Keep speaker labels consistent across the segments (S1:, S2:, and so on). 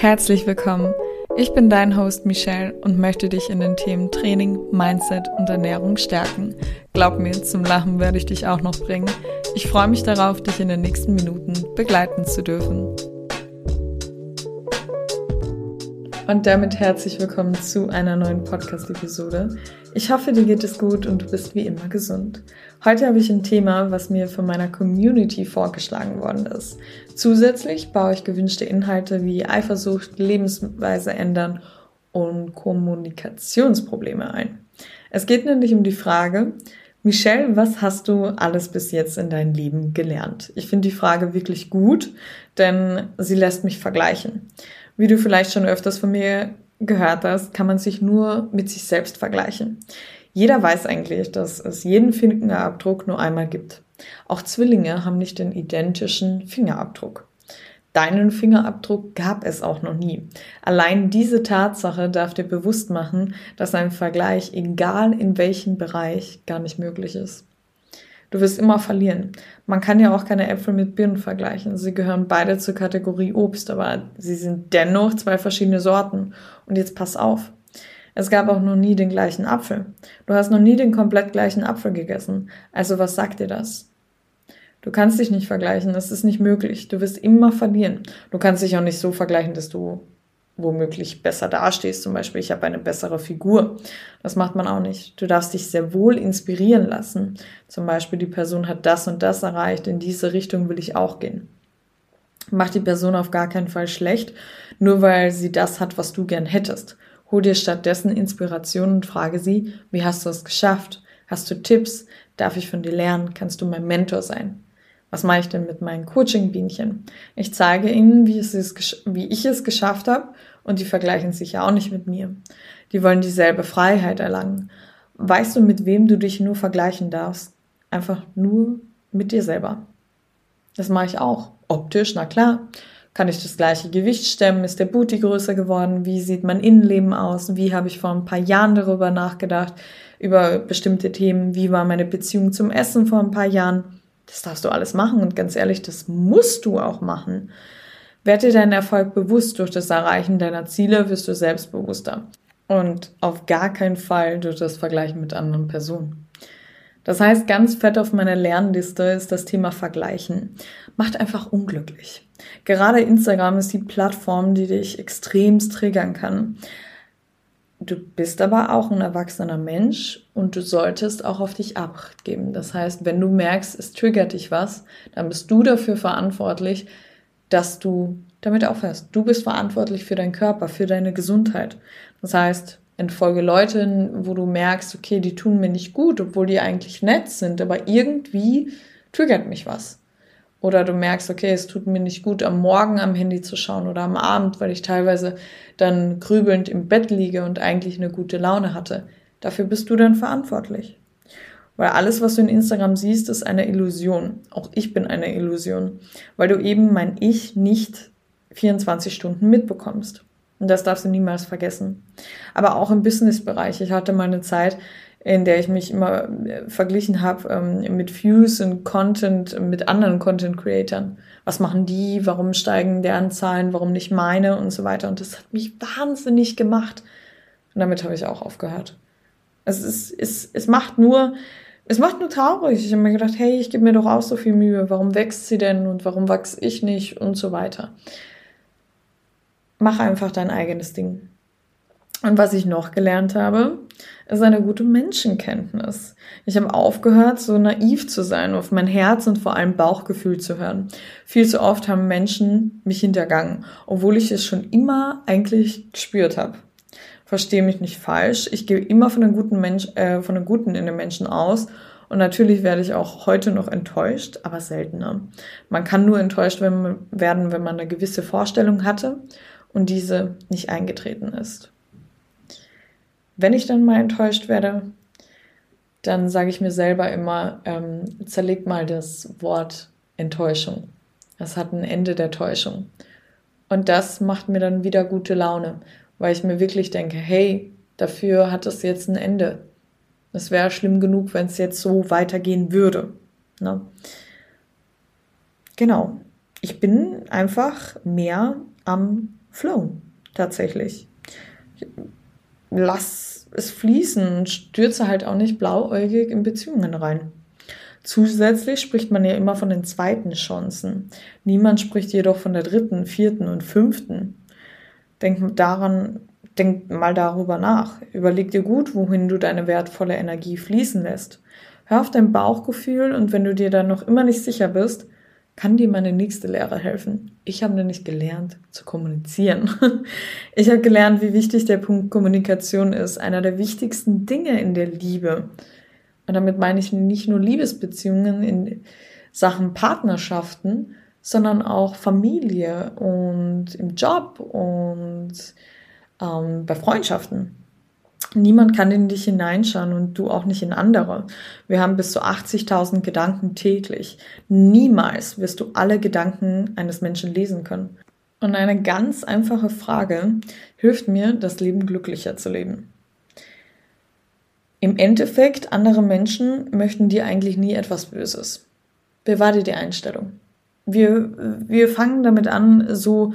S1: Herzlich willkommen. Ich bin dein Host Michelle und möchte dich in den Themen Training, Mindset und Ernährung stärken. Glaub mir, zum Lachen werde ich dich auch noch bringen. Ich freue mich darauf, dich in den nächsten Minuten begleiten zu dürfen. Und damit herzlich willkommen zu einer neuen Podcast-Episode. Ich hoffe, dir geht es gut und du bist wie immer gesund. Heute habe ich ein Thema, was mir von meiner Community vorgeschlagen worden ist. Zusätzlich baue ich gewünschte Inhalte wie Eifersucht, Lebensweise ändern und Kommunikationsprobleme ein. Es geht nämlich um die Frage, Michelle, was hast du alles bis jetzt in deinem Leben gelernt? Ich finde die Frage wirklich gut, denn sie lässt mich vergleichen. Wie du vielleicht schon öfters von mir gehört hast, kann man sich nur mit sich selbst vergleichen. Jeder weiß eigentlich, dass es jeden Fingerabdruck nur einmal gibt. Auch Zwillinge haben nicht den identischen Fingerabdruck. Deinen Fingerabdruck gab es auch noch nie. Allein diese Tatsache darf dir bewusst machen, dass ein Vergleich, egal in welchem Bereich, gar nicht möglich ist. Du wirst immer verlieren. Man kann ja auch keine Äpfel mit Birnen vergleichen. Sie gehören beide zur Kategorie Obst, aber sie sind dennoch zwei verschiedene Sorten. Und jetzt pass auf. Es gab auch noch nie den gleichen Apfel. Du hast noch nie den komplett gleichen Apfel gegessen. Also was sagt dir das? Du kannst dich nicht vergleichen, das ist nicht möglich. Du wirst immer verlieren. Du kannst dich auch nicht so vergleichen, dass du womöglich besser dastehst. Zum Beispiel, ich habe eine bessere Figur. Das macht man auch nicht. Du darfst dich sehr wohl inspirieren lassen. Zum Beispiel, die Person hat das und das erreicht, in diese Richtung will ich auch gehen. Mach die Person auf gar keinen Fall schlecht, nur weil sie das hat, was du gern hättest. Hol dir stattdessen Inspiration und frage sie, wie hast du es geschafft? Hast du Tipps? Darf ich von dir lernen? Kannst du mein Mentor sein? Was mache ich denn mit meinen Coaching-Bienchen? Ich zeige ihnen, wie, es wie ich es geschafft habe und die vergleichen sich ja auch nicht mit mir. Die wollen dieselbe Freiheit erlangen. Weißt du, mit wem du dich nur vergleichen darfst? Einfach nur mit dir selber. Das mache ich auch. Optisch, na klar. Kann ich das gleiche Gewicht stemmen? Ist der Booty größer geworden? Wie sieht mein Innenleben aus? Wie habe ich vor ein paar Jahren darüber nachgedacht? Über bestimmte Themen? Wie war meine Beziehung zum Essen vor ein paar Jahren? Das darfst du alles machen und ganz ehrlich, das musst du auch machen. Werd dir deinen Erfolg bewusst durch das Erreichen deiner Ziele, wirst du selbstbewusster. Und auf gar keinen Fall durch das Vergleichen mit anderen Personen. Das heißt, ganz fett auf meiner Lernliste ist das Thema Vergleichen. Macht einfach unglücklich. Gerade Instagram ist die Plattform, die dich extremst triggern kann. Du bist aber auch ein erwachsener Mensch und du solltest auch auf dich Acht geben. Das heißt, wenn du merkst, es triggert dich was, dann bist du dafür verantwortlich, dass du damit aufhörst. Du bist verantwortlich für deinen Körper, für deine Gesundheit. Das heißt, entfolge Leuten, wo du merkst, okay, die tun mir nicht gut, obwohl die eigentlich nett sind, aber irgendwie triggert mich was. Oder du merkst, okay, es tut mir nicht gut, am Morgen am Handy zu schauen oder am Abend, weil ich teilweise dann grübelnd im Bett liege und eigentlich eine gute Laune hatte. Dafür bist du dann verantwortlich. Weil alles, was du in Instagram siehst, ist eine Illusion. Auch ich bin eine Illusion. Weil du eben mein Ich nicht 24 Stunden mitbekommst. Und das darfst du niemals vergessen. Aber auch im Business-Bereich. Ich hatte mal eine Zeit, in der ich mich immer äh, verglichen habe ähm, mit Views und Content mit anderen Content-Creatern. Was machen die? Warum steigen deren Zahlen? Warum nicht meine? Und so weiter. Und das hat mich wahnsinnig gemacht. Und damit habe ich auch aufgehört. Es, ist, es, es macht nur, es macht nur traurig. Ich habe mir gedacht, hey, ich gebe mir doch auch so viel Mühe. Warum wächst sie denn und warum wachse ich nicht und so weiter. Mach einfach dein eigenes Ding. Und was ich noch gelernt habe, ist eine gute Menschenkenntnis. Ich habe aufgehört, so naiv zu sein, auf mein Herz und vor allem Bauchgefühl zu hören. Viel zu oft haben Menschen mich hintergangen, obwohl ich es schon immer eigentlich gespürt habe. Verstehe mich nicht falsch. Ich gehe immer von den guten Mensch, äh, von den Guten in den Menschen aus. Und natürlich werde ich auch heute noch enttäuscht, aber seltener. Man kann nur enttäuscht werden, wenn man eine gewisse Vorstellung hatte und diese nicht eingetreten ist. Wenn ich dann mal enttäuscht werde, dann sage ich mir selber immer, ähm, zerleg mal das Wort Enttäuschung. Das hat ein Ende der Täuschung. Und das macht mir dann wieder gute Laune, weil ich mir wirklich denke, hey, dafür hat es jetzt ein Ende. Es wäre schlimm genug, wenn es jetzt so weitergehen würde. Ne? Genau. Ich bin einfach mehr am flowen, tatsächlich. Lass es fließen und stürze halt auch nicht blauäugig in Beziehungen rein. Zusätzlich spricht man ja immer von den zweiten Chancen. Niemand spricht jedoch von der dritten, vierten und fünften. Denk daran, denk mal darüber nach. Überleg dir gut, wohin du deine wertvolle Energie fließen lässt. Hör auf dein Bauchgefühl und wenn du dir dann noch immer nicht sicher bist, kann dir meine nächste Lehre helfen. Ich habe nämlich gelernt zu kommunizieren. Ich habe gelernt, wie wichtig der Punkt Kommunikation ist, einer der wichtigsten Dinge in der Liebe. Und damit meine ich nicht nur Liebesbeziehungen in Sachen Partnerschaften, sondern auch Familie und im Job und ähm, bei Freundschaften. Niemand kann in dich hineinschauen und du auch nicht in andere. Wir haben bis zu 80.000 Gedanken täglich. Niemals wirst du alle Gedanken eines Menschen lesen können. Und eine ganz einfache Frage hilft mir, das Leben glücklicher zu leben. Im Endeffekt, andere Menschen möchten dir eigentlich nie etwas Böses. Bewahr dir die Einstellung. Wir, wir fangen damit an, so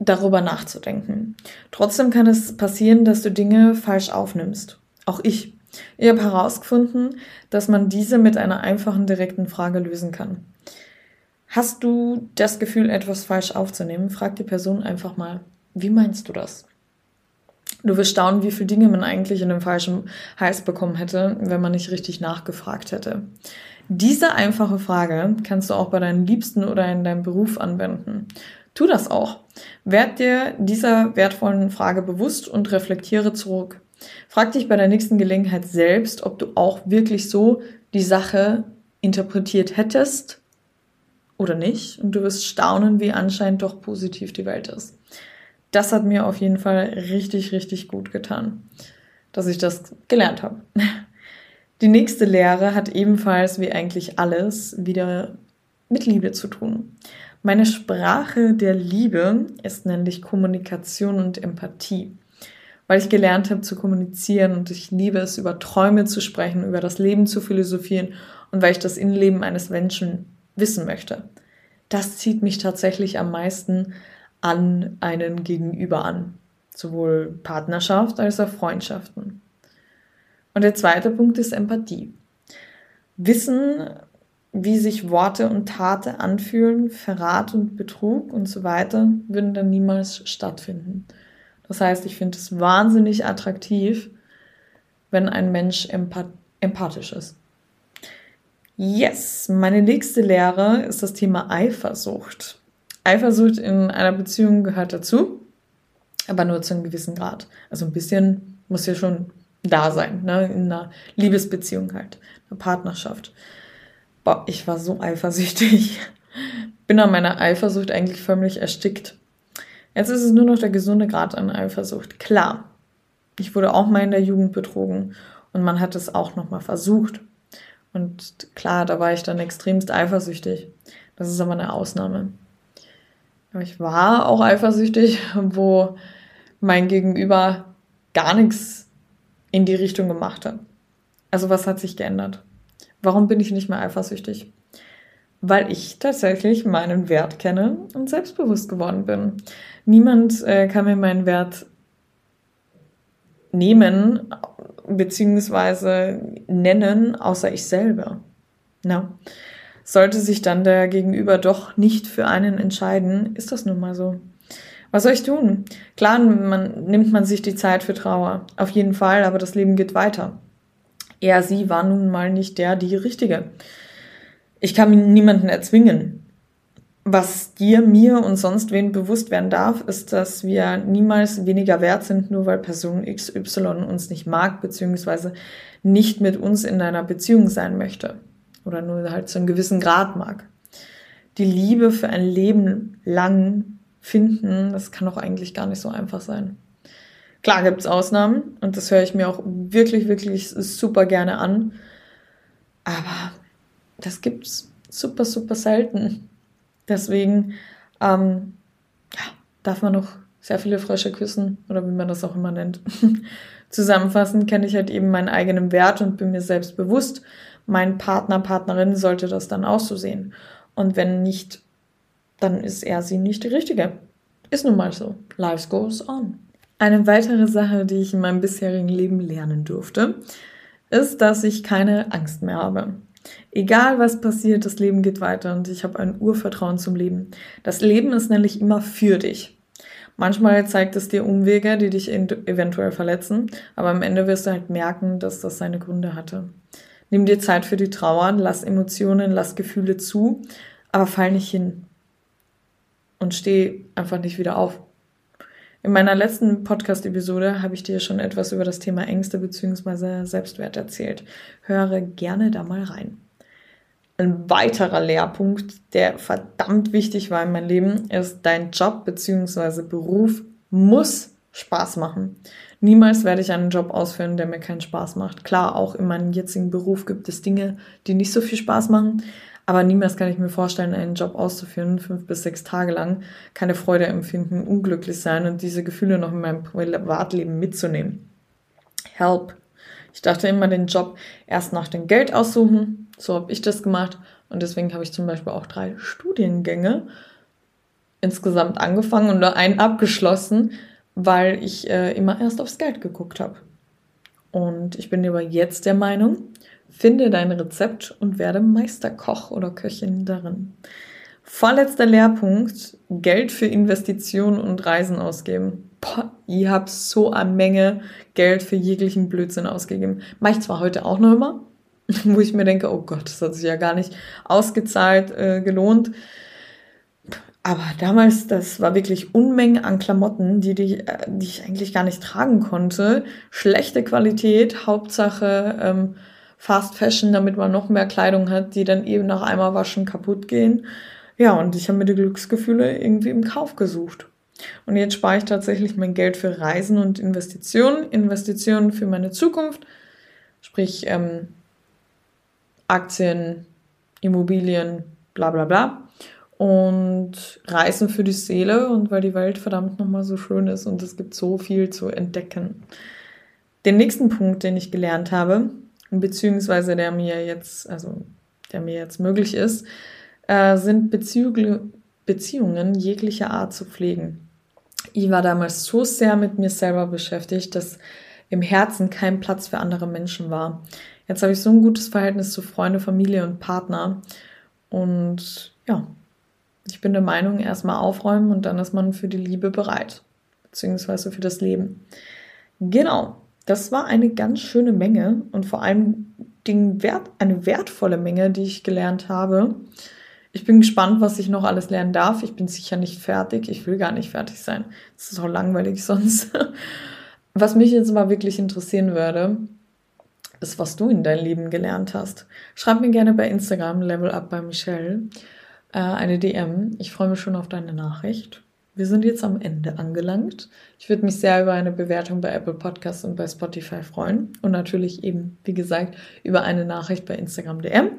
S1: darüber nachzudenken. Trotzdem kann es passieren, dass du Dinge falsch aufnimmst. Auch ich. Ich habe herausgefunden, dass man diese mit einer einfachen, direkten Frage lösen kann. Hast du das Gefühl, etwas falsch aufzunehmen? Frag die Person einfach mal, wie meinst du das? Du wirst staunen, wie viele Dinge man eigentlich in den falschen Hals bekommen hätte, wenn man nicht richtig nachgefragt hätte. Diese einfache Frage kannst du auch bei deinen Liebsten oder in deinem Beruf anwenden. Tu das auch. Werd dir dieser wertvollen Frage bewusst und reflektiere zurück. Frag dich bei der nächsten Gelegenheit selbst, ob du auch wirklich so die Sache interpretiert hättest oder nicht. Und du wirst staunen, wie anscheinend doch positiv die Welt ist das hat mir auf jeden Fall richtig, richtig gut getan, dass ich das gelernt habe. Die nächste Lehre hat ebenfalls wie eigentlich alles wieder mit Liebe zu tun. Meine Sprache der Liebe ist nämlich Kommunikation und Empathie, weil ich gelernt habe zu kommunizieren und ich liebe es, über Träume zu sprechen, über das Leben zu philosophieren und weil ich das Innenleben eines Menschen wissen möchte. Das zieht mich tatsächlich am meisten an einen Gegenüber an. Sowohl Partnerschaft als auch Freundschaften. Und der zweite Punkt ist Empathie. Wissen, wie sich Worte und Taten anfühlen, Verrat und Betrug und so weiter, würden dann niemals stattfinden. Das heißt, ich finde es wahnsinnig attraktiv, wenn ein Mensch empath empathisch ist. Yes, meine nächste Lehre ist das Thema Eifersucht. Eifersucht in einer Beziehung gehört dazu, aber nur zu einem gewissen Grad. Also ein bisschen muss ja schon da sein, ne? in einer Liebesbeziehung halt, einer Partnerschaft. Boah, ich war so eifersüchtig. Bin an meiner Eifersucht eigentlich förmlich erstickt. Jetzt ist es nur noch der gesunde Grad an Eifersucht. Klar, ich wurde auch mal in der Jugend betrogen und man hat es auch noch mal versucht. Und klar, da war ich dann extremst eifersüchtig. Das ist aber eine Ausnahme. Ich war auch eifersüchtig, wo mein Gegenüber gar nichts in die Richtung gemacht hat. Also was hat sich geändert? Warum bin ich nicht mehr eifersüchtig? Weil ich tatsächlich meinen Wert kenne und selbstbewusst geworden bin. Niemand äh, kann mir meinen Wert nehmen beziehungsweise nennen, außer ich selber. No. Sollte sich dann der Gegenüber doch nicht für einen entscheiden, ist das nun mal so. Was soll ich tun? Klar, man, nimmt man sich die Zeit für Trauer. Auf jeden Fall, aber das Leben geht weiter. Er, sie war nun mal nicht der, die Richtige. Ich kann niemanden erzwingen. Was dir, mir und sonst wen bewusst werden darf, ist, dass wir niemals weniger wert sind, nur weil Person XY uns nicht mag, beziehungsweise nicht mit uns in einer Beziehung sein möchte oder nur halt zu einem gewissen Grad mag. Die Liebe für ein Leben lang finden, das kann doch eigentlich gar nicht so einfach sein. Klar gibt es Ausnahmen und das höre ich mir auch wirklich, wirklich super gerne an. Aber das gibt's super, super selten. Deswegen ähm, ja, darf man noch sehr viele Frösche küssen oder wie man das auch immer nennt. Zusammenfassend kenne ich halt eben meinen eigenen Wert und bin mir selbst bewusst, mein Partner, Partnerin sollte das dann auch so sehen. Und wenn nicht, dann ist er sie nicht die richtige. ist nun mal so. Life goes on. Eine weitere Sache, die ich in meinem bisherigen Leben lernen durfte, ist, dass ich keine Angst mehr habe. Egal was passiert, das Leben geht weiter und ich habe ein Urvertrauen zum Leben. Das Leben ist nämlich immer für dich. Manchmal zeigt es dir Umwege, die dich eventuell verletzen, aber am Ende wirst du halt merken, dass das seine Gründe hatte. Nimm dir Zeit für die Trauer, lass Emotionen, lass Gefühle zu, aber fall nicht hin und steh einfach nicht wieder auf. In meiner letzten Podcast-Episode habe ich dir schon etwas über das Thema Ängste bzw. Selbstwert erzählt. Höre gerne da mal rein. Ein weiterer Lehrpunkt, der verdammt wichtig war in meinem Leben, ist, dein Job bzw. Beruf muss Spaß machen. Niemals werde ich einen Job ausführen, der mir keinen Spaß macht. Klar, auch in meinem jetzigen Beruf gibt es Dinge, die nicht so viel Spaß machen, aber niemals kann ich mir vorstellen, einen Job auszuführen, fünf bis sechs Tage lang, keine Freude empfinden, unglücklich sein und diese Gefühle noch in meinem Privatleben mitzunehmen. Help. Ich dachte immer, den Job erst nach dem Geld aussuchen. So habe ich das gemacht. Und deswegen habe ich zum Beispiel auch drei Studiengänge insgesamt angefangen und einen abgeschlossen, weil ich äh, immer erst aufs Geld geguckt habe. Und ich bin aber jetzt der Meinung, finde dein Rezept und werde Meisterkoch oder Köchin darin. Vorletzter Lehrpunkt, Geld für Investitionen und Reisen ausgeben boah, ich habe so eine Menge Geld für jeglichen Blödsinn ausgegeben. Mache ich zwar heute auch noch immer, wo ich mir denke, oh Gott, das hat sich ja gar nicht ausgezahlt, äh, gelohnt. Aber damals, das war wirklich Unmengen an Klamotten, die, die, äh, die ich eigentlich gar nicht tragen konnte. Schlechte Qualität, Hauptsache ähm, Fast Fashion, damit man noch mehr Kleidung hat, die dann eben nach einmal waschen kaputt gehen. Ja, und ich habe mir die Glücksgefühle irgendwie im Kauf gesucht. Und jetzt spare ich tatsächlich mein Geld für Reisen und Investitionen, Investitionen für meine Zukunft, sprich ähm, Aktien, Immobilien, bla bla bla. Und Reisen für die Seele und weil die Welt verdammt nochmal so schön ist und es gibt so viel zu entdecken. Den nächsten Punkt, den ich gelernt habe, beziehungsweise der mir jetzt, also der mir jetzt möglich ist, äh, sind Beziehungen, Beziehungen jeglicher Art zu pflegen ich war damals so sehr mit mir selber beschäftigt, dass im Herzen kein Platz für andere Menschen war. Jetzt habe ich so ein gutes Verhältnis zu Freunde, Familie und Partner. Und ja, ich bin der Meinung, erstmal aufräumen und dann ist man für die Liebe bereit. Beziehungsweise für das Leben. Genau, das war eine ganz schöne Menge und vor allem Wert, eine wertvolle Menge, die ich gelernt habe. Ich bin gespannt, was ich noch alles lernen darf. Ich bin sicher nicht fertig. Ich will gar nicht fertig sein. Das ist auch langweilig sonst. Was mich jetzt mal wirklich interessieren würde, ist, was du in deinem Leben gelernt hast. Schreib mir gerne bei Instagram Level Up bei Michelle äh, eine DM. Ich freue mich schon auf deine Nachricht. Wir sind jetzt am Ende angelangt. Ich würde mich sehr über eine Bewertung bei Apple Podcasts und bei Spotify freuen. Und natürlich eben, wie gesagt, über eine Nachricht bei Instagram DM.